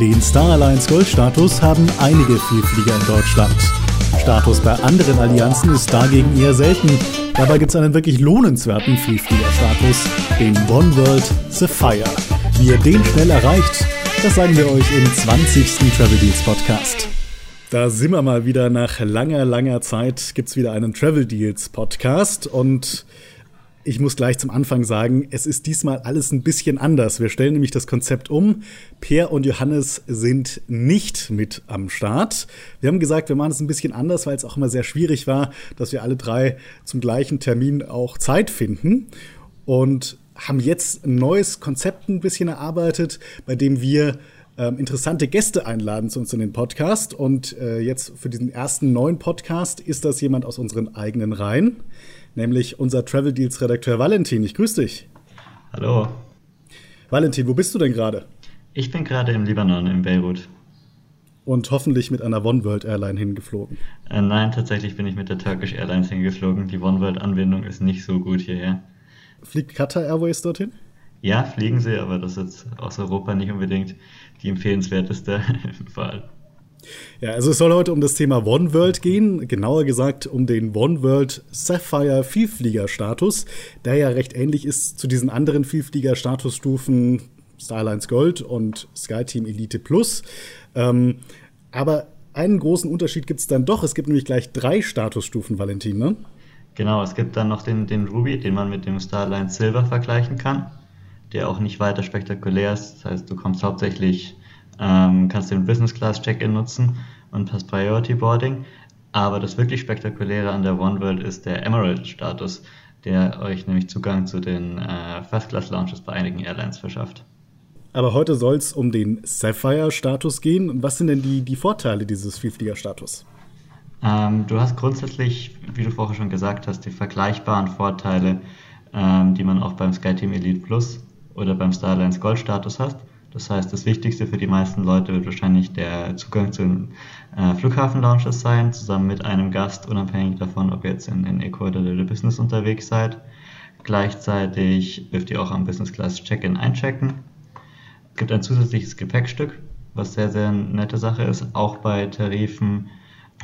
Den Star Alliance Gold-Status haben einige Vielflieger in Deutschland. Status bei anderen Allianzen ist dagegen eher selten. Dabei gibt es einen wirklich lohnenswerten Vielfliegerstatus, den One World Sapphire. Wie ihr den schnell erreicht, das sagen wir euch im 20. Travel Deals Podcast. Da sind wir mal wieder nach langer, langer Zeit, gibt es wieder einen Travel Deals Podcast und ich muss gleich zum Anfang sagen, es ist diesmal alles ein bisschen anders. Wir stellen nämlich das Konzept um. Per und Johannes sind nicht mit am Start. Wir haben gesagt, wir machen es ein bisschen anders, weil es auch immer sehr schwierig war, dass wir alle drei zum gleichen Termin auch Zeit finden. Und haben jetzt ein neues Konzept ein bisschen erarbeitet, bei dem wir ähm, interessante Gäste einladen zu uns in den Podcast. Und äh, jetzt für diesen ersten neuen Podcast ist das jemand aus unseren eigenen Reihen nämlich unser Travel Deals Redakteur Valentin. Ich grüße dich. Hallo. Valentin, wo bist du denn gerade? Ich bin gerade im Libanon, in Beirut. Und hoffentlich mit einer One World Airline hingeflogen. Äh, nein, tatsächlich bin ich mit der Turkish Airlines hingeflogen. Die One World Anbindung ist nicht so gut hierher. Fliegt Qatar Airways dorthin? Ja, fliegen sie, aber das ist aus Europa nicht unbedingt die empfehlenswerteste Wahl. Ja, also es soll heute um das Thema One World gehen, genauer gesagt um den One World Sapphire Vielflieger-Status, der ja recht ähnlich ist zu diesen anderen Vielflieger-Statusstufen Starlines Gold und SkyTeam Elite Plus. Ähm, aber einen großen Unterschied gibt es dann doch. Es gibt nämlich gleich drei Statusstufen, Valentin, ne? Genau, es gibt dann noch den, den Ruby, den man mit dem Starline Silver vergleichen kann, der auch nicht weiter spektakulär ist. Das heißt, du kommst hauptsächlich ähm, kannst den Business Class Check-in nutzen und hast Priority Boarding. Aber das wirklich Spektakuläre an der One World ist der Emerald Status, der euch nämlich Zugang zu den äh, First Class Lounges bei einigen Airlines verschafft. Aber heute soll es um den Sapphire-Status gehen. Was sind denn die, die Vorteile dieses Vielflieger-Status? Ähm, du hast grundsätzlich, wie du vorher schon gesagt hast, die vergleichbaren Vorteile, ähm, die man auch beim SkyTeam Elite Plus oder beim Starlines Gold Status hast. Das heißt, das Wichtigste für die meisten Leute wird wahrscheinlich der Zugang zu den äh, Flughafen-Lounges sein, zusammen mit einem Gast, unabhängig davon, ob ihr jetzt in, in Eco oder der Business unterwegs seid. Gleichzeitig dürft ihr auch am Business Class Check-in einchecken. Es gibt ein zusätzliches Gepäckstück, was sehr, sehr nette Sache ist, auch bei Tarifen,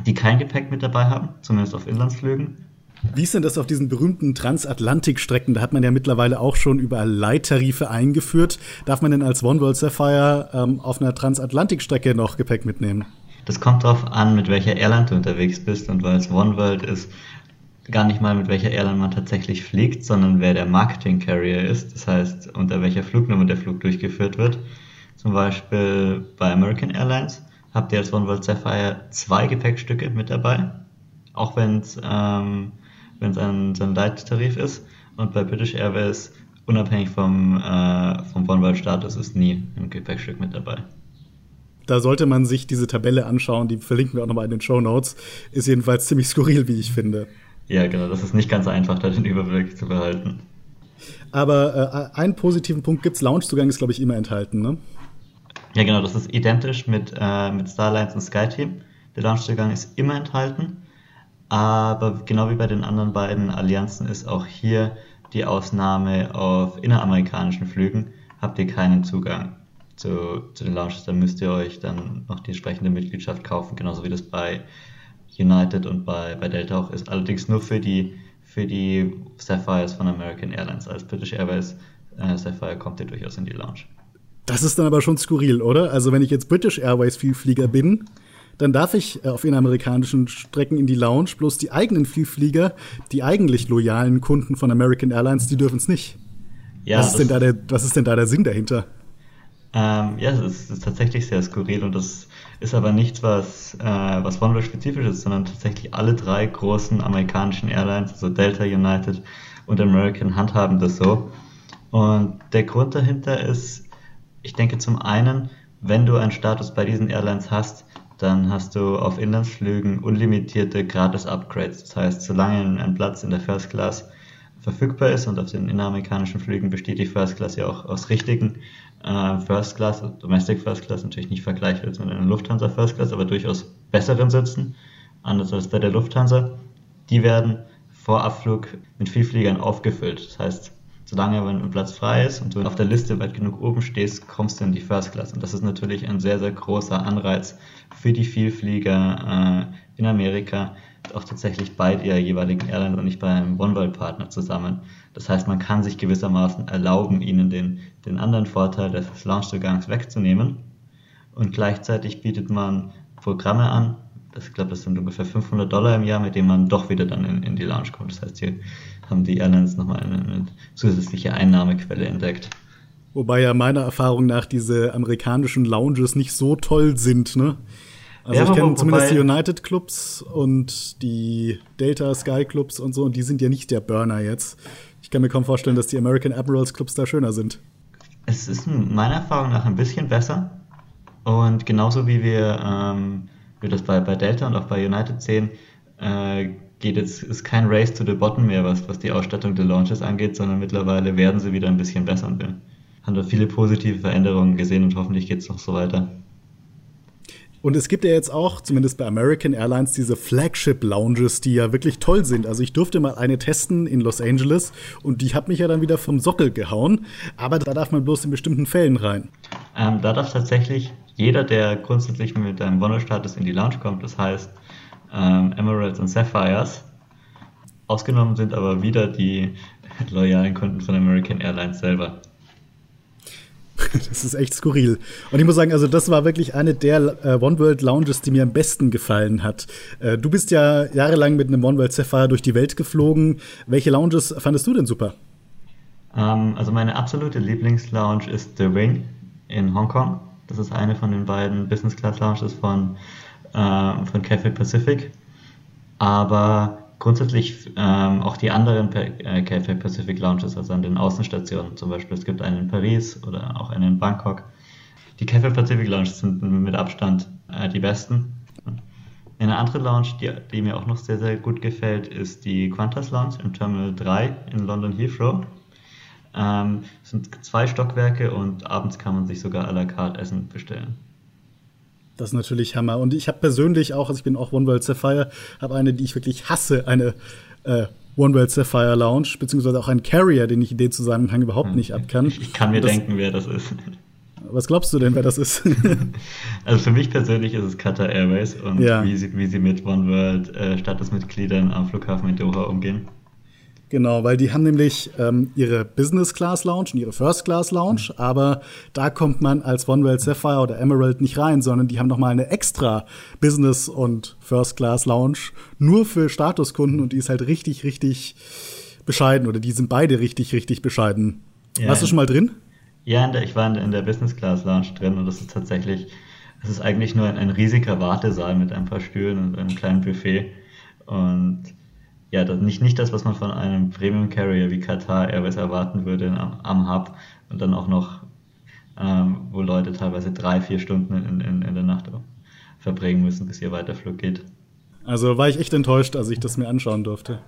die kein Gepäck mit dabei haben, zumindest auf Inlandsflügen. Wie ist denn das auf diesen berühmten Transatlantikstrecken? Da hat man ja mittlerweile auch schon überall Leittarife eingeführt. Darf man denn als One World Sapphire ähm, auf einer Transatlantikstrecke noch Gepäck mitnehmen? Das kommt darauf an, mit welcher Airline du unterwegs bist und weil es One World ist, gar nicht mal mit welcher Airline man tatsächlich fliegt, sondern wer der Marketing Carrier ist, das heißt unter welcher Flugnummer der Flug durchgeführt wird. Zum Beispiel bei American Airlines habt ihr als One World Sapphire zwei Gepäckstücke mit dabei, auch wenn es ähm, wenn es ein, so ein Leittarif ist. Und bei British Airways, unabhängig vom, äh, vom One-World-Status, ist nie ein Gepäckstück mit dabei. Da sollte man sich diese Tabelle anschauen, die verlinken wir auch nochmal in den Show Notes. Ist jedenfalls ziemlich skurril, wie ich finde. Ja, genau, das ist nicht ganz einfach, da den Überblick zu behalten. Aber äh, einen positiven Punkt gibt es, Loungezugang ist, glaube ich, immer enthalten, ne? Ja, genau, das ist identisch mit, äh, mit Starlines und SkyTeam. Der Loungezugang ist immer enthalten. Aber genau wie bei den anderen beiden Allianzen ist auch hier die Ausnahme auf inneramerikanischen Flügen, habt ihr keinen Zugang zu, zu den Lounges. Da müsst ihr euch dann noch die entsprechende Mitgliedschaft kaufen, genauso wie das bei United und bei, bei Delta auch ist. Allerdings nur für die, für die Sapphires von American Airlines. Als British Airways äh, Sapphire kommt ihr durchaus in die Lounge. Das ist dann aber schon skurril, oder? Also wenn ich jetzt British Airways Vielflieger bin, dann darf ich äh, auf inneramerikanischen Strecken in die Lounge, bloß die eigenen Vielflieger, die eigentlich loyalen Kunden von American Airlines, die dürfen es nicht. Ja, was, ist denn da der, was ist denn da der Sinn dahinter? Ähm, ja, es ist, ist, tatsächlich sehr skurril und das ist aber nichts, was, äh, was OneWorld-spezifisch ist, sondern tatsächlich alle drei großen amerikanischen Airlines, also Delta, United und American, handhaben das so. Und der Grund dahinter ist, ich denke zum einen, wenn du einen Status bei diesen Airlines hast, dann hast du auf Inlandsflügen unlimitierte Gratis-Upgrades. Das heißt, solange ein Platz in der First Class verfügbar ist und auf den inneramerikanischen Flügen besteht die First Class ja auch aus richtigen äh, First Class, Domestic First Class, natürlich nicht vergleichbar mit einer Lufthansa First Class, aber durchaus besseren Sitzen, anders als bei der Lufthansa. Die werden vor Abflug mit Vielfliegern aufgefüllt. Das heißt, solange aber ein Platz frei ist und du auf der Liste weit genug oben stehst, kommst du in die First Class. Und das ist natürlich ein sehr, sehr großer Anreiz für die Vielflieger äh, in Amerika, auch tatsächlich bei der jeweiligen Airline und nicht bei einem One-World-Partner zusammen. Das heißt, man kann sich gewissermaßen erlauben, ihnen den, den anderen Vorteil des Launchzugangs wegzunehmen. Und gleichzeitig bietet man Programme an, ich glaube, das sind ungefähr 500 Dollar im Jahr, mit denen man doch wieder dann in, in die Lounge kommt. Das heißt, hier haben die Airlines nochmal eine, eine zusätzliche Einnahmequelle entdeckt. Wobei ja meiner Erfahrung nach diese amerikanischen Lounges nicht so toll sind, ne? Also ja, ich kenne zumindest die United Clubs und die Delta Sky Clubs und so, und die sind ja nicht der Burner jetzt. Ich kann mir kaum vorstellen, dass die American Admirals Clubs da schöner sind. Es ist meiner Erfahrung nach ein bisschen besser. Und genauso wie wir, ähm, wir das bei, bei Delta und auch bei United sehen, äh, geht jetzt, ist kein Race to the Bottom mehr, was, was die Ausstattung der Launches angeht, sondern mittlerweile werden sie wieder ein bisschen besser und wir haben da viele positive Veränderungen gesehen und hoffentlich geht es noch so weiter. Und es gibt ja jetzt auch, zumindest bei American Airlines, diese Flagship-Lounges, die ja wirklich toll sind. Also ich durfte mal eine testen in Los Angeles und die hat mich ja dann wieder vom Sockel gehauen. Aber da darf man bloß in bestimmten Fällen rein. Ähm, da darf tatsächlich jeder, der grundsätzlich mit einem Wohnungsstatus in die Lounge kommt, das heißt ähm, Emeralds und Sapphires, ausgenommen sind aber wieder die loyalen Kunden von American Airlines selber. Das ist echt skurril. Und ich muss sagen, also das war wirklich eine der äh, One World Lounges, die mir am besten gefallen hat. Äh, du bist ja jahrelang mit einem One World Sapphire durch die Welt geflogen. Welche Lounges fandest du denn super? Ähm, also meine absolute Lieblingslounge ist The Wing in Hongkong. Das ist eine von den beiden Business Class Lounges von, äh, von Cathay Pacific. Aber grundsätzlich ähm, auch die anderen äh, Cathay Pacific Lounges, also an den Außenstationen zum Beispiel. Es gibt einen in Paris oder auch einen in Bangkok. Die Cathay Pacific Lounges sind mit Abstand äh, die besten. Eine andere Lounge, die, die, mir auch noch sehr, sehr gut gefällt, ist die Qantas Lounge im Terminal 3 in London Heathrow. Ähm, es sind zwei Stockwerke und abends kann man sich sogar à la carte Essen bestellen. Das ist natürlich Hammer. Und ich habe persönlich auch, also ich bin auch One World Sapphire, habe eine, die ich wirklich hasse, eine äh, One World Sapphire Lounge, beziehungsweise auch einen Carrier, den ich in dem Zusammenhang überhaupt nicht ab kann. Ich, ich kann mir das, denken, wer das ist. Was glaubst du denn, wer das ist? also für mich persönlich ist es Qatar Airways und ja. wie, sie, wie sie mit One World äh, Statusmitgliedern am Flughafen in Doha umgehen. Genau, weil die haben nämlich ähm, ihre Business Class Lounge und ihre First Class Lounge, mhm. aber da kommt man als One World Sapphire oder Emerald nicht rein, sondern die haben noch mal eine extra Business und First Class Lounge nur für Statuskunden und die ist halt richtig, richtig bescheiden oder die sind beide richtig, richtig bescheiden. Ja, Warst du schon mal drin? Ja, ich war in der Business Class Lounge drin und das ist tatsächlich, es ist eigentlich nur ein, ein riesiger Wartesaal mit ein paar Stühlen und einem kleinen Buffet und ja, das, nicht, nicht das, was man von einem Premium Carrier wie Qatar Airways erwarten würde am, am Hub und dann auch noch, ähm, wo Leute teilweise drei, vier Stunden in, in, in der Nacht verbringen müssen, bis ihr Weiterflug geht. Also war ich echt enttäuscht, als ich das mir anschauen durfte.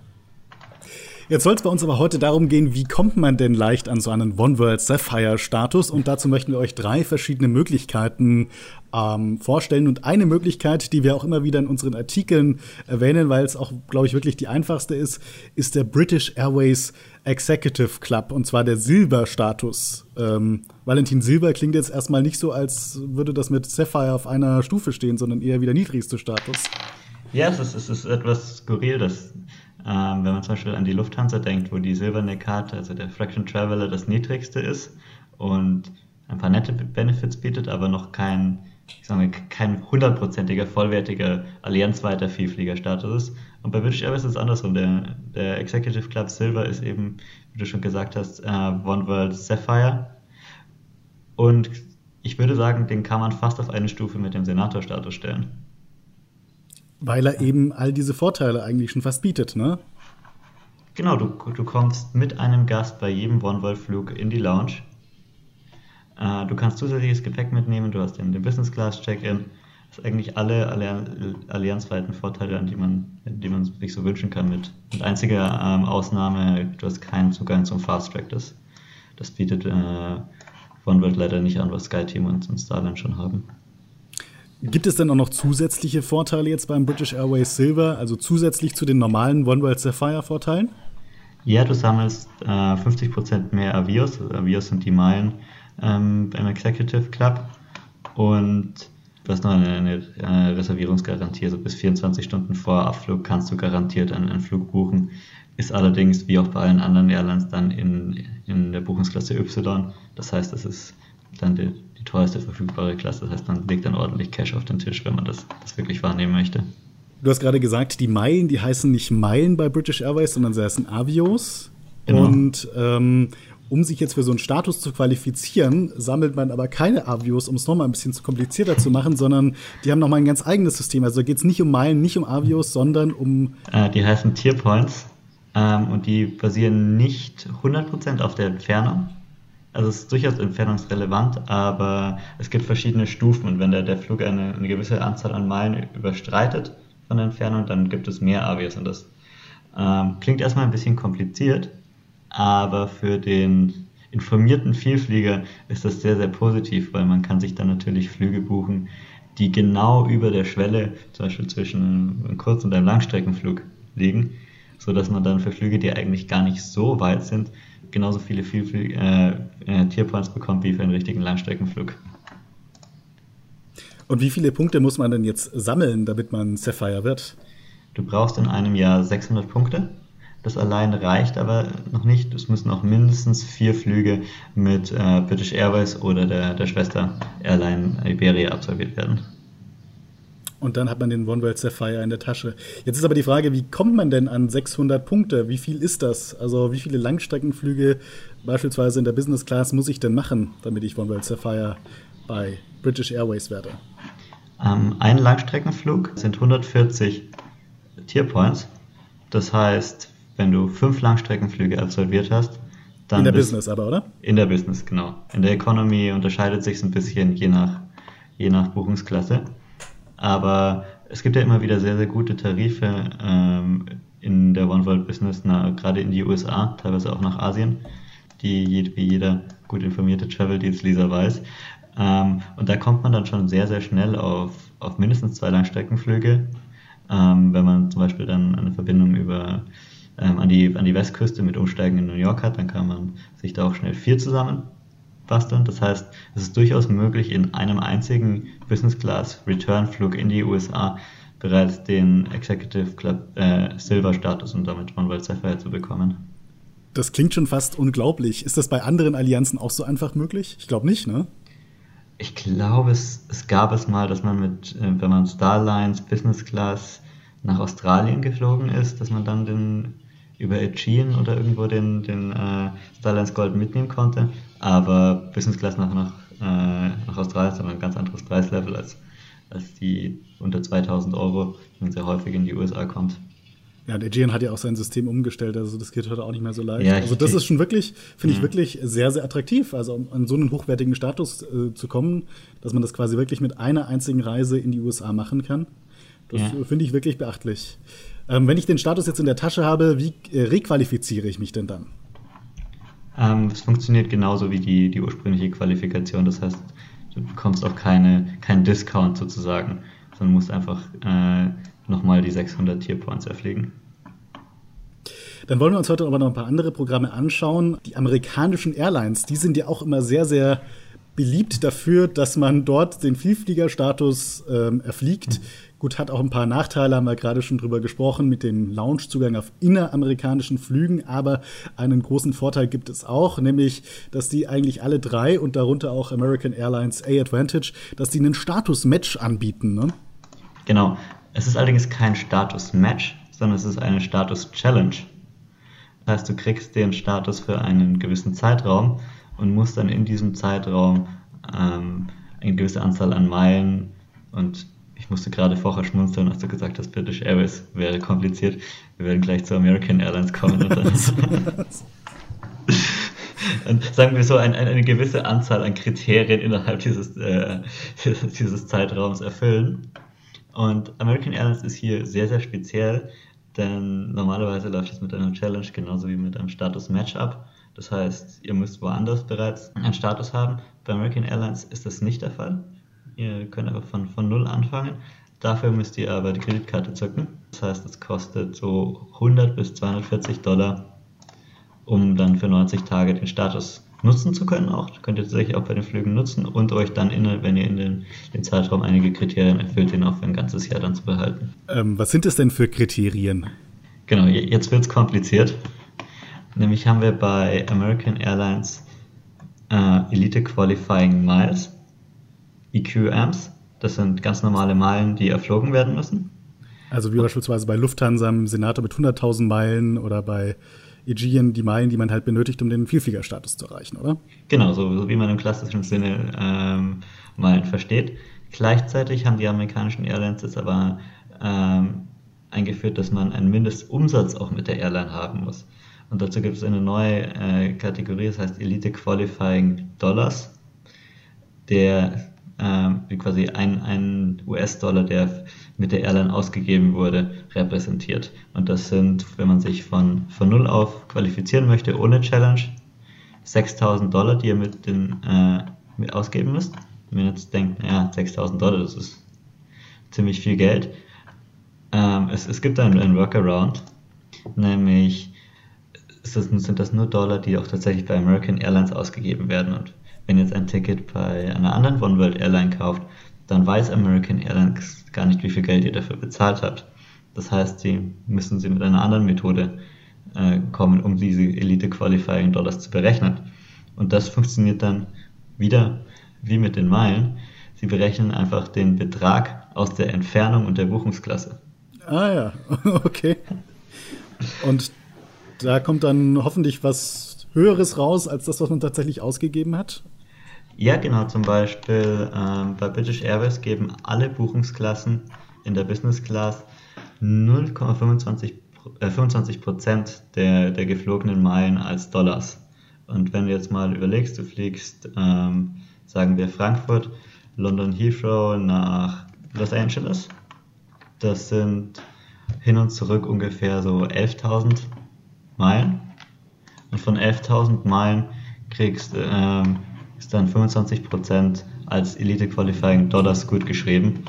Jetzt soll es bei uns aber heute darum gehen, wie kommt man denn leicht an so einen One World Sapphire Status? Und dazu möchten wir euch drei verschiedene Möglichkeiten ähm, vorstellen. Und eine Möglichkeit, die wir auch immer wieder in unseren Artikeln erwähnen, weil es auch, glaube ich, wirklich die einfachste ist, ist der British Airways Executive Club und zwar der Silber-Status. Ähm, Valentin Silber klingt jetzt erstmal nicht so, als würde das mit Sapphire auf einer Stufe stehen, sondern eher wie der niedrigste Status. Ja, es ist, es ist etwas skurril, dass ähm, wenn man zum Beispiel an die Lufthansa denkt, wo die silberne Karte, also der Fraction Traveler, das niedrigste ist und ein paar nette Benefits bietet, aber noch kein, ich sage kein hundertprozentiger, vollwertiger, allianzweiter Vielfliegerstatus ist. Und bei British Airways ist es andersrum. Der, der Executive Club Silver ist eben, wie du schon gesagt hast, äh, One World Sapphire. Und ich würde sagen, den kann man fast auf eine Stufe mit dem Senator-Status stellen. Weil er eben all diese Vorteile eigentlich schon fast bietet, ne? Genau, du, du kommst mit einem Gast bei jedem One-World-Flug in die Lounge. Äh, du kannst zusätzliches Gepäck mitnehmen, du hast den, den Business-Class-Check-In. Das sind eigentlich alle allianzweiten Vorteile, an die man, die man sich so wünschen kann. Mit, mit einziger ähm, Ausnahme, du hast keinen Zugang zum Fast-Track. Das, das bietet äh, OneWorld leider nicht an, was SkyTeam und, und Starline schon haben. Gibt es denn auch noch zusätzliche Vorteile jetzt beim British Airways Silver, also zusätzlich zu den normalen One World Sapphire Vorteilen? Ja, du sammelst äh, 50% mehr Avios. Avios sind die Meilen ähm, beim Executive Club. Und du hast noch eine, eine, eine, Reservierungsgarantie. Also bis 24 Stunden vor Abflug kannst du garantiert einen, einen, Flug buchen. Ist allerdings, wie auch bei allen anderen Airlines, dann in, in der Buchungsklasse Y. Das heißt, es ist dann die, die teuerste verfügbare Klasse. Das heißt, man legt dann ordentlich Cash auf den Tisch, wenn man das, das wirklich wahrnehmen möchte. Du hast gerade gesagt, die Meilen, die heißen nicht Meilen bei British Airways, sondern sie heißen Avios. Genau. Und ähm, um sich jetzt für so einen Status zu qualifizieren, sammelt man aber keine Avios, um es nochmal ein bisschen zu komplizierter zu machen, sondern die haben nochmal ein ganz eigenes System. Also geht es nicht um Meilen, nicht um Avios, sondern um. Äh, die heißen Tier Points ähm, und die basieren nicht 100% auf der Entfernung. Also es ist durchaus entfernungsrelevant, aber es gibt verschiedene Stufen und wenn der, der Flug eine, eine gewisse Anzahl an Meilen überstreitet, von der Entfernung, dann gibt es mehr Avios und das ähm, klingt erstmal ein bisschen kompliziert, aber für den informierten Vielflieger ist das sehr, sehr positiv, weil man kann sich dann natürlich Flüge buchen, die genau über der Schwelle, zum Beispiel zwischen einem Kurz- und einem Langstreckenflug liegen, so dass man dann für Flüge, die eigentlich gar nicht so weit sind, genauso viele Vielflie äh, äh, Tierpoints bekommt wie für einen richtigen Langstreckenflug. Und wie viele Punkte muss man denn jetzt sammeln, damit man Sapphire wird? Du brauchst in einem Jahr 600 Punkte. Das allein reicht aber noch nicht. Es müssen auch mindestens vier Flüge mit äh, British Airways oder der, der Schwester Airline Iberia absolviert werden. Und dann hat man den One World Sapphire in der Tasche. Jetzt ist aber die Frage, wie kommt man denn an 600 Punkte? Wie viel ist das? Also wie viele Langstreckenflüge beispielsweise in der Business Class muss ich denn machen, damit ich One World Sapphire bei British Airways werde? Ähm, ein Langstreckenflug sind 140 Tierpoints. Das heißt, wenn du fünf Langstreckenflüge absolviert hast, dann. In der Business aber, oder? In der Business, genau. In der Economy unterscheidet sich ein bisschen je nach, je nach Buchungsklasse. Aber es gibt ja immer wieder sehr, sehr gute Tarife ähm, in der One World Business, na, gerade in die USA, teilweise auch nach Asien, die wie jeder gut informierte Travel Deals Leser weiß. Ähm, und da kommt man dann schon sehr, sehr schnell auf, auf mindestens zwei Langstreckenflüge. Ähm, wenn man zum Beispiel dann eine Verbindung über ähm, an, die, an die Westküste mit Umsteigen in New York hat, dann kann man sich da auch schnell vier zusammen basteln. Das heißt, es ist durchaus möglich, in einem einzigen Business Class Return Flug in die USA bereits den Executive Club äh, Silver Status und damit One World Sapphire zu bekommen. Das klingt schon fast unglaublich. Ist das bei anderen Allianzen auch so einfach möglich? Ich glaube nicht, ne? ich glaube, es, es gab es mal, dass man mit, äh, wenn man Starlines Business Class nach Australien geflogen ist, dass man dann den über Aegean oder irgendwo den, den äh, Starlines Gold mitnehmen konnte. Aber Business Class nach, nach, äh, nach Australien ist aber ein ganz anderes Preislevel als, als die unter 2000 Euro, die man sehr häufig in die USA kommt. Ja, der Gian hat ja auch sein System umgestellt, also das geht heute auch nicht mehr so leicht. Ja, also das ist schon wirklich, finde ich mhm. wirklich sehr, sehr attraktiv, also um an so einen hochwertigen Status äh, zu kommen, dass man das quasi wirklich mit einer einzigen Reise in die USA machen kann. Das ja. finde ich wirklich beachtlich. Ähm, wenn ich den Status jetzt in der Tasche habe, wie äh, requalifiziere ich mich denn dann? Ähm, es funktioniert genauso wie die, die ursprüngliche Qualifikation. Das heißt, du bekommst auch keine, keinen Discount sozusagen, sondern musst einfach äh, nochmal die 600 Tierpoints erfliegen. Dann wollen wir uns heute aber noch ein paar andere Programme anschauen. Die amerikanischen Airlines, die sind ja auch immer sehr, sehr beliebt dafür, dass man dort den Vielfliegerstatus ähm, erfliegt. Mhm. Gut, hat auch ein paar Nachteile, haben wir gerade schon drüber gesprochen, mit dem Loungezugang auf inneramerikanischen Flügen, aber einen großen Vorteil gibt es auch, nämlich, dass die eigentlich alle drei und darunter auch American Airlines A-Advantage, dass die einen Status-Match anbieten. Ne? Genau, es ist allerdings kein Status-Match, sondern es ist eine Status-Challenge. Das heißt, du kriegst den Status für einen gewissen Zeitraum und musst dann in diesem Zeitraum ähm, eine gewisse Anzahl an Meilen und ich musste gerade vorher schmunzeln, als du gesagt hast, British Airways wäre kompliziert. Wir werden gleich zu American Airlines kommen. Und, dann und sagen wir so, ein, ein, eine gewisse Anzahl an Kriterien innerhalb dieses, äh, dieses Zeitraums erfüllen. Und American Airlines ist hier sehr, sehr speziell, denn normalerweise läuft es mit einer Challenge genauso wie mit einem Status Matchup. Das heißt, ihr müsst woanders bereits einen Status haben. Bei American Airlines ist das nicht der Fall. Ihr könnt einfach von, von Null anfangen. Dafür müsst ihr aber die Kreditkarte zücken. Das heißt, es kostet so 100 bis 240 Dollar um dann für 90 Tage den Status nutzen zu können auch. Könnt ihr tatsächlich auch bei den Flügen nutzen und euch dann, in, wenn ihr in den, den Zeitraum einige Kriterien erfüllt, den auch für ein ganzes Jahr dann zu behalten. Ähm, was sind es denn für Kriterien? Genau, jetzt wird es kompliziert. Nämlich haben wir bei American Airlines äh, Elite Qualifying Miles, EQAMs. Das sind ganz normale Meilen, die erflogen werden müssen. Also wie beispielsweise bei Lufthansa im Senator mit 100.000 Meilen oder bei Aegean die Meilen, die man halt benötigt, um den Vielfliegerstatus zu erreichen, oder? Genau, so, so wie man im klassischen Sinne ähm, Meilen versteht. Gleichzeitig haben die amerikanischen Airlines jetzt aber ähm, eingeführt, dass man einen Mindestumsatz auch mit der Airline haben muss. Und dazu gibt es eine neue äh, Kategorie, das heißt Elite Qualifying Dollars, der äh, quasi ein, ein US-Dollar, der mit der Airline ausgegeben wurde, repräsentiert. Und das sind, wenn man sich von, von Null auf qualifizieren möchte, ohne Challenge, 6000 Dollar, die ihr mit, den, äh, mit ausgeben müsst. Wenn ihr jetzt denkt, naja, 6000 Dollar, das ist ziemlich viel Geld. Ähm, es, es gibt einen, einen Workaround, nämlich das, sind das nur Dollar, die auch tatsächlich bei American Airlines ausgegeben werden. Und wenn jetzt ein Ticket bei einer anderen One World Airline kauft, dann weiß American Airlines gar nicht, wie viel Geld ihr dafür bezahlt habt. Das heißt, sie müssen sie mit einer anderen Methode äh, kommen, um diese Elite Qualifying Dollars zu berechnen. Und das funktioniert dann wieder wie mit den Meilen. Sie berechnen einfach den Betrag aus der Entfernung und der Buchungsklasse. Ah ja, okay. Und da kommt dann hoffentlich was Höheres raus als das, was man tatsächlich ausgegeben hat? Ja, genau. Zum Beispiel ähm, bei British Airways geben alle Buchungsklassen in der Business Class 0,25 äh, 25 Prozent der, der geflogenen Meilen als Dollars. Und wenn du jetzt mal überlegst, du fliegst, ähm, sagen wir Frankfurt, London Heathrow nach Los Angeles, das sind hin und zurück ungefähr so 11.000 Meilen. Und von 11.000 Meilen kriegst ähm, ist dann 25% als Elite Qualifying Dollars gut geschrieben.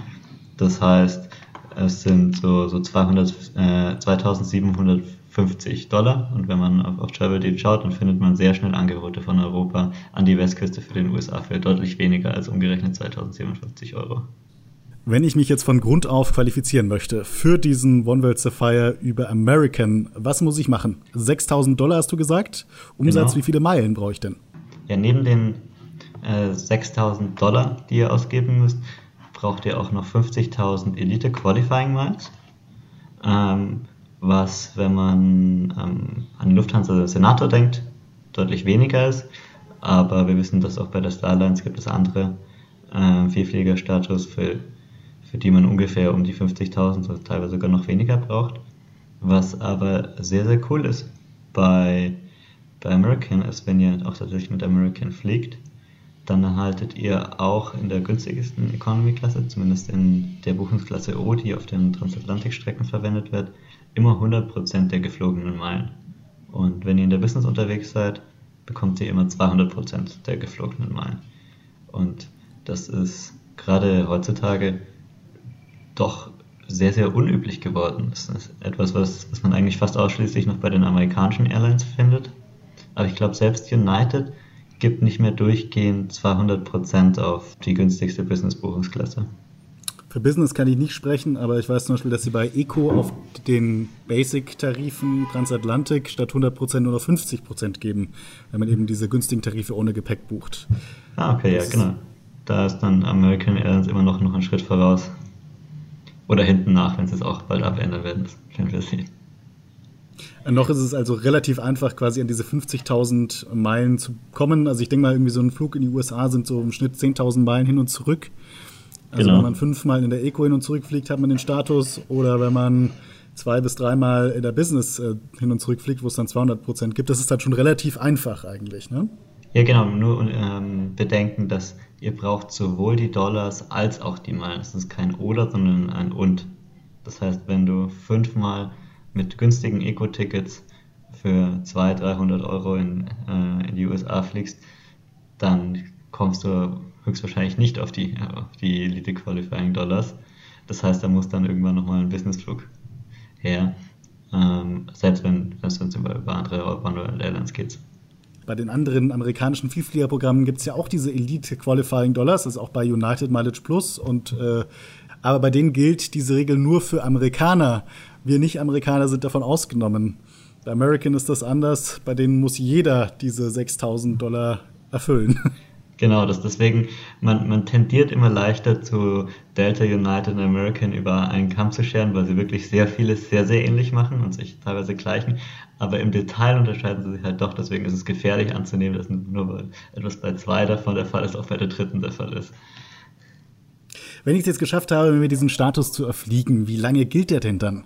Das heißt, es sind so, so 200, äh, 2750 Dollar. Und wenn man auf, auf Travel Deal schaut, dann findet man sehr schnell Angebote von Europa an die Westküste für den USA für deutlich weniger als umgerechnet 2057 Euro. Wenn ich mich jetzt von Grund auf qualifizieren möchte für diesen One World Sapphire über American, was muss ich machen? 6000 Dollar hast du gesagt? Umsatz, genau. wie viele Meilen brauche ich denn? Ja, neben den äh, 6000 Dollar, die ihr ausgeben müsst, braucht ihr auch noch 50.000 Elite Qualifying Miles. Ähm, was, wenn man ähm, an Lufthansa Senator denkt, deutlich weniger ist. Aber wir wissen, dass auch bei der Starlines gibt es andere äh, Vielfliegerstatus für für die man ungefähr um die 50.000 oder teilweise sogar noch weniger braucht. Was aber sehr, sehr cool ist bei, bei American ist, wenn ihr auch tatsächlich mit American fliegt, dann erhaltet ihr auch in der günstigsten Economy-Klasse, zumindest in der Buchungsklasse O, die auf den Transatlantikstrecken verwendet wird, immer 100% der geflogenen Meilen. Und wenn ihr in der Business unterwegs seid, bekommt ihr immer 200% der geflogenen Meilen. Und das ist gerade heutzutage doch sehr, sehr unüblich geworden. Das ist etwas, was, was man eigentlich fast ausschließlich noch bei den amerikanischen Airlines findet. Aber ich glaube, selbst United gibt nicht mehr durchgehend 200% auf die günstigste Business-Buchungsklasse. Für Business kann ich nicht sprechen, aber ich weiß zum Beispiel, dass sie bei Eco auf den Basic-Tarifen Transatlantik statt 100% nur noch 50% geben, wenn man eben diese günstigen Tarife ohne Gepäck bucht. Ah, okay, das ja, genau. Da ist dann American Airlines immer noch, noch einen Schritt voraus. Oder hinten nach, wenn sie es auch bald abändern werden. Das werden wir sehen. Noch ist es also relativ einfach, quasi an diese 50.000 Meilen zu kommen. Also ich denke mal, irgendwie so ein Flug in die USA sind so im Schnitt 10.000 Meilen hin und zurück. Also genau. wenn man fünfmal in der Eco hin und zurück fliegt, hat man den Status. Oder wenn man zwei bis dreimal in der Business äh, hin und zurück fliegt, wo es dann 200 Prozent gibt, das ist halt schon relativ einfach eigentlich, ne? Ja, genau. Nur ähm, bedenken, dass ihr braucht sowohl die Dollars als auch die Meilen. Es ist kein Oder, sondern ein Und. Das heißt, wenn du fünfmal mit günstigen Eco-Tickets für 200, 300 Euro in, äh, in die USA fliegst, dann kommst du höchstwahrscheinlich nicht auf die, auf die Elite Qualifying Dollars. Das heißt, da muss dann irgendwann nochmal ein Businessflug her. ähm, selbst wenn es über, über andere One Airlines geht. Bei den anderen amerikanischen Vielfliegerprogrammen gibt es ja auch diese Elite Qualifying Dollars, das ist auch bei United Mileage Plus und äh, aber bei denen gilt diese Regel nur für Amerikaner. Wir Nicht-Amerikaner sind davon ausgenommen. Bei American ist das anders. Bei denen muss jeder diese 6000 Dollar erfüllen. Genau, das deswegen, man, man tendiert immer leichter zu Delta United und American über einen Kamm zu scheren, weil sie wirklich sehr vieles sehr, sehr ähnlich machen und sich teilweise gleichen. Aber im Detail unterscheiden sie sich halt doch, deswegen ist es gefährlich anzunehmen, dass nur etwas bei zwei davon der Fall ist, auch bei der dritten der Fall ist. Wenn ich es jetzt geschafft habe, mir diesen Status zu erfliegen, wie lange gilt der denn dann?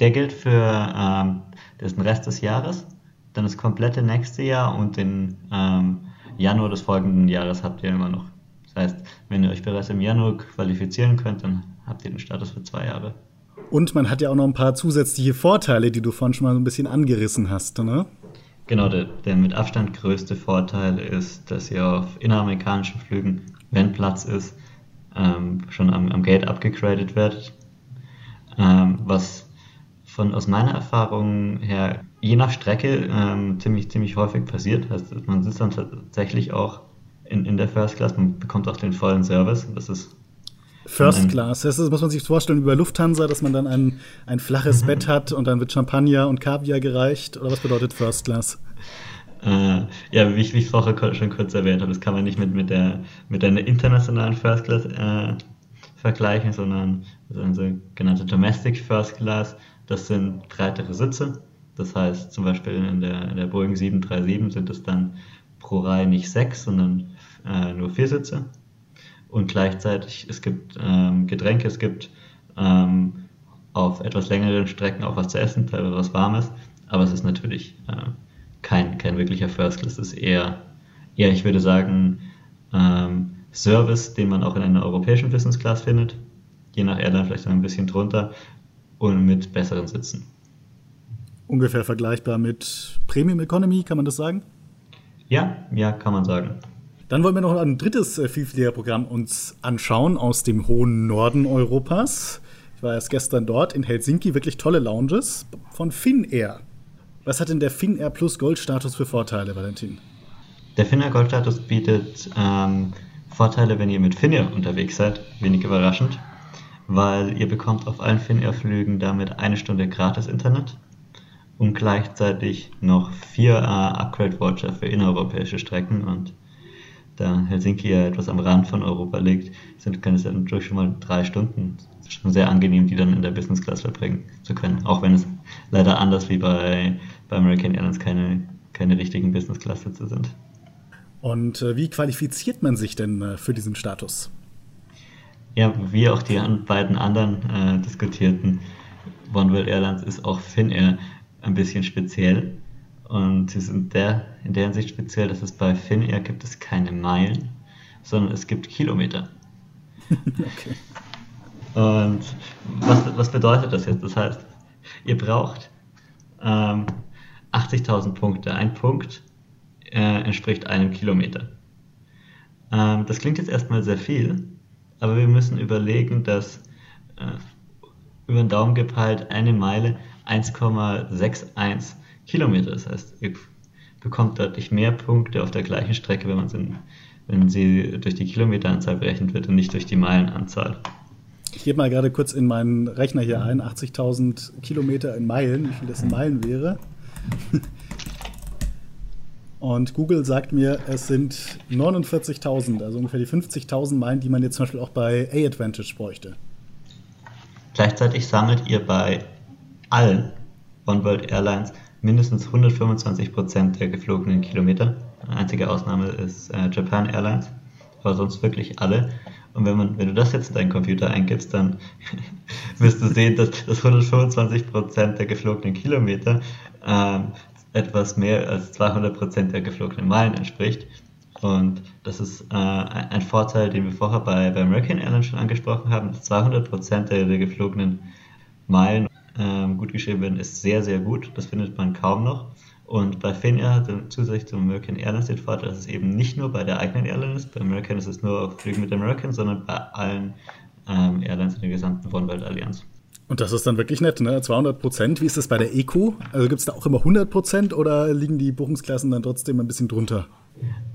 Der gilt für ähm, den Rest des Jahres, dann das komplette nächste Jahr und den ähm, Januar des folgenden Jahres habt ihr immer noch. Das heißt, wenn ihr euch bereits im Januar qualifizieren könnt, dann habt ihr den Status für zwei Jahre. Und man hat ja auch noch ein paar zusätzliche Vorteile, die du vorhin schon mal so ein bisschen angerissen hast, ne? Genau, der, der mit Abstand größte Vorteil ist, dass ihr auf inneramerikanischen Flügen, wenn Platz ist, ähm, schon am, am, Gate abgegradet werdet. Ähm, was von aus meiner Erfahrung her je nach Strecke ähm, ziemlich, ziemlich häufig passiert. Also man sitzt dann tatsächlich auch in, in der First Class, man bekommt auch den vollen Service. Das ist First Class, das ist, muss man sich vorstellen über Lufthansa, dass man dann ein, ein flaches mhm. Bett hat und dann wird Champagner und Kaviar gereicht. Oder was bedeutet First Class? Äh, ja, wie ich, wie ich vorher schon kurz erwähnt habe, das kann man nicht mit, mit, der, mit der internationalen First Class äh, vergleichen, sondern eine sogenannte Domestic First Class. Das sind breitere Sitze. Das heißt, zum Beispiel in der, in der Boeing 737 sind es dann pro Reihe nicht sechs, sondern äh, nur vier Sitze. Und gleichzeitig, es gibt ähm, Getränke, es gibt ähm, auf etwas längeren Strecken auch was zu essen, teilweise was Warmes. Aber es ist natürlich äh, kein, kein wirklicher First Class. Es ist eher, eher, ich würde sagen, ähm, Service, den man auch in einer europäischen Business Class findet. Je nach Airline vielleicht ein bisschen drunter und mit besseren Sitzen. Ungefähr vergleichbar mit Premium Economy, kann man das sagen? Ja, ja, kann man sagen. Dann wollen wir noch ein drittes äh, Vielfliegerprogramm uns anschauen aus dem hohen Norden Europas. Ich war erst gestern dort in Helsinki, wirklich tolle Lounges von Finnair. Was hat denn der Finnair Plus Goldstatus für Vorteile, Valentin? Der Finnair Goldstatus bietet ähm, Vorteile, wenn ihr mit Finnair unterwegs seid, wenig überraschend weil ihr bekommt auf allen Finnair-Flügen damit eine Stunde gratis Internet und gleichzeitig noch vier äh, Upgrade-Voucher für innereuropäische Strecken und da Helsinki ja etwas am Rand von Europa liegt, sind, können es dann durch schon mal drei Stunden. Schon sehr angenehm, die dann in der Business Class verbringen zu können. Auch wenn es leider anders wie bei, bei American Airlines keine, keine richtigen Business Class Sitze sind. Und äh, wie qualifiziert man sich denn äh, für diesen Status? ja, wie auch die beiden anderen äh, diskutierten One World Airlines ist auch Finnair ein bisschen speziell. Und sie sind der, in der Hinsicht speziell, dass es bei Finnair gibt es keine Meilen, sondern es gibt Kilometer. okay. Und was, was bedeutet das jetzt? Das heißt, ihr braucht ähm, 80.000 Punkte. Ein Punkt äh, entspricht einem Kilometer. Ähm, das klingt jetzt erstmal sehr viel, aber wir müssen überlegen, dass äh, über den Daumen gepeilt eine Meile 1,61 Kilometer. Das heißt, ihr bekommt deutlich mehr Punkte auf der gleichen Strecke, wenn, man wenn sie durch die Kilometeranzahl berechnet wird und nicht durch die Meilenanzahl. Ich gebe mal gerade kurz in meinen Rechner hier ein, 80.000 Kilometer in Meilen, wie viel das in Meilen wäre. Und Google sagt mir, es sind 49.000, also ungefähr die 50.000 Meilen, die man jetzt zum Beispiel auch bei A-Advantage bräuchte. Gleichzeitig sammelt ihr bei allen One World Airlines mindestens 125% der geflogenen Kilometer. Einzige Ausnahme ist äh, Japan Airlines, aber sonst wirklich alle. Und wenn, man, wenn du das jetzt in deinen Computer eingibst, dann wirst du sehen, dass, dass 125% der geflogenen Kilometer ähm, etwas mehr als 200 Prozent der geflogenen Meilen entspricht. Und das ist äh, ein Vorteil, den wir vorher bei, bei American Airlines schon angesprochen haben. 200 Prozent der, der, geflogenen Meilen ähm, gut geschrieben werden, ist sehr, sehr gut. Das findet man kaum noch. Und bei Finnair hat zusätzlich zum American Airlines den Vorteil, dass es eben nicht nur bei der eigenen Airline ist. Bei American ist es nur auf Flügen mit American, sondern bei allen ähm, Airlines in der gesamten One World Allianz. Und das ist dann wirklich nett, ne? 200 Prozent. Wie ist das bei der Eco? Also gibt es da auch immer 100 Prozent oder liegen die Buchungsklassen dann trotzdem ein bisschen drunter?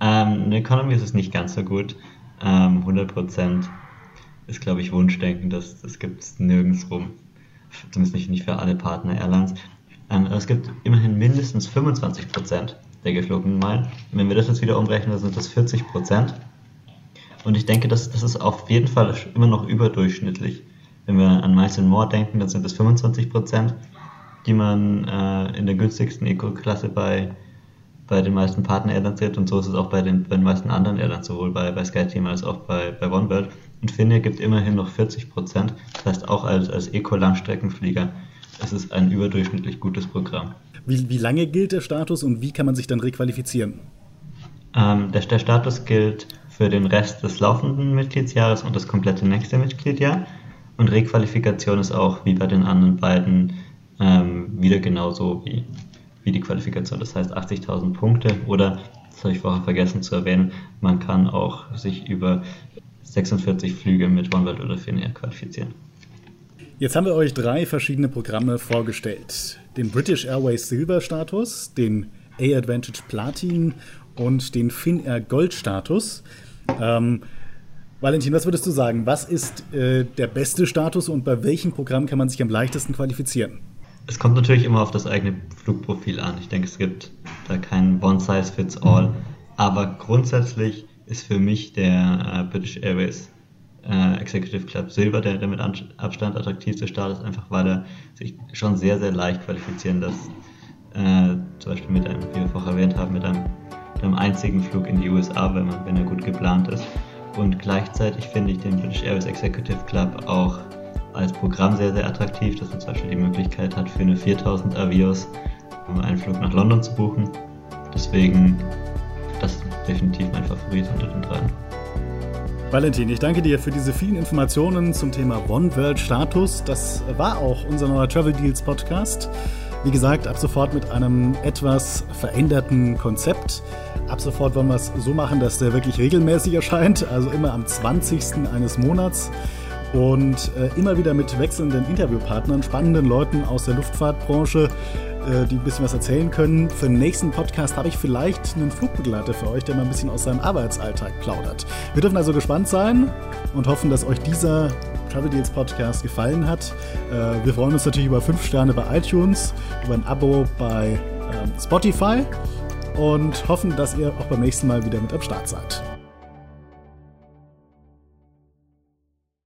Ähm, in der Economy ist es nicht ganz so gut. Ähm, 100 Prozent ist, glaube ich, Wunschdenken. Das, das gibt es nirgends rum. Zumindest nicht, nicht für alle Partner-Airlines. Ähm, es gibt immerhin mindestens 25 Prozent der geflogenen Meilen. Wenn wir das jetzt wieder umrechnen, dann sind das 40 Prozent. Und ich denke, das, das ist auf jeden Fall immer noch überdurchschnittlich. Wenn wir an Miles More denken, dann sind es 25 Prozent, die man äh, in der günstigsten Eco-Klasse bei, bei den meisten Partner-Airlines sieht. Und so ist es auch bei den, bei den meisten anderen Airlines, sowohl bei, bei SkyTeam als auch bei, bei OneWorld. Und Finnair gibt immerhin noch 40 Prozent. Das heißt, auch als, als Eco-Langstreckenflieger ist es ein überdurchschnittlich gutes Programm. Wie, wie lange gilt der Status und wie kann man sich dann requalifizieren? Ähm, der, der Status gilt für den Rest des laufenden Mitgliedsjahres und das komplette nächste Mitgliedsjahr. Und Requalifikation ist auch wie bei den anderen beiden ähm, wieder genauso wie, wie die Qualifikation. Das heißt 80.000 Punkte oder, das habe ich vorher vergessen zu erwähnen, man kann auch sich über 46 Flüge mit OneWorld oder Finnair qualifizieren. Jetzt haben wir euch drei verschiedene Programme vorgestellt. Den British Airways Silber Status, den A-Advantage Platin und den Finnair Gold Status. Ähm, Valentin, was würdest du sagen? Was ist äh, der beste Status und bei welchem Programm kann man sich am leichtesten qualifizieren? Es kommt natürlich immer auf das eigene Flugprofil an. Ich denke, es gibt da kein One-Size-Fits-All. Aber grundsätzlich ist für mich der äh, British Airways äh, Executive Club Silber der, der mit Abstand attraktivste Status, einfach weil er sich schon sehr, sehr leicht qualifizieren lässt. Äh, zum Beispiel mit einem, wie wir vorher erwähnt haben, mit einem, mit einem einzigen Flug in die USA, wenn, man, wenn er gut geplant ist. Und gleichzeitig finde ich den British Airways Executive Club auch als Programm sehr, sehr attraktiv, dass man zum Beispiel die Möglichkeit hat, für eine 4000 Avios einen Flug nach London zu buchen. Deswegen, das ist definitiv mein Favorit unter den dreien. Valentin, ich danke dir für diese vielen Informationen zum Thema One World Status. Das war auch unser neuer Travel Deals Podcast. Wie gesagt, ab sofort mit einem etwas veränderten Konzept. Ab sofort wollen wir es so machen, dass der wirklich regelmäßig erscheint, also immer am 20. eines Monats und äh, immer wieder mit wechselnden Interviewpartnern, spannenden Leuten aus der Luftfahrtbranche, äh, die ein bisschen was erzählen können. Für den nächsten Podcast habe ich vielleicht einen Flugbegleiter für euch, der mal ein bisschen aus seinem Arbeitsalltag plaudert. Wir dürfen also gespannt sein und hoffen, dass euch dieser Travel Deals Podcast gefallen hat. Äh, wir freuen uns natürlich über 5 Sterne bei iTunes, über ein Abo bei ähm, Spotify und hoffen, dass ihr auch beim nächsten Mal wieder mit am Start seid.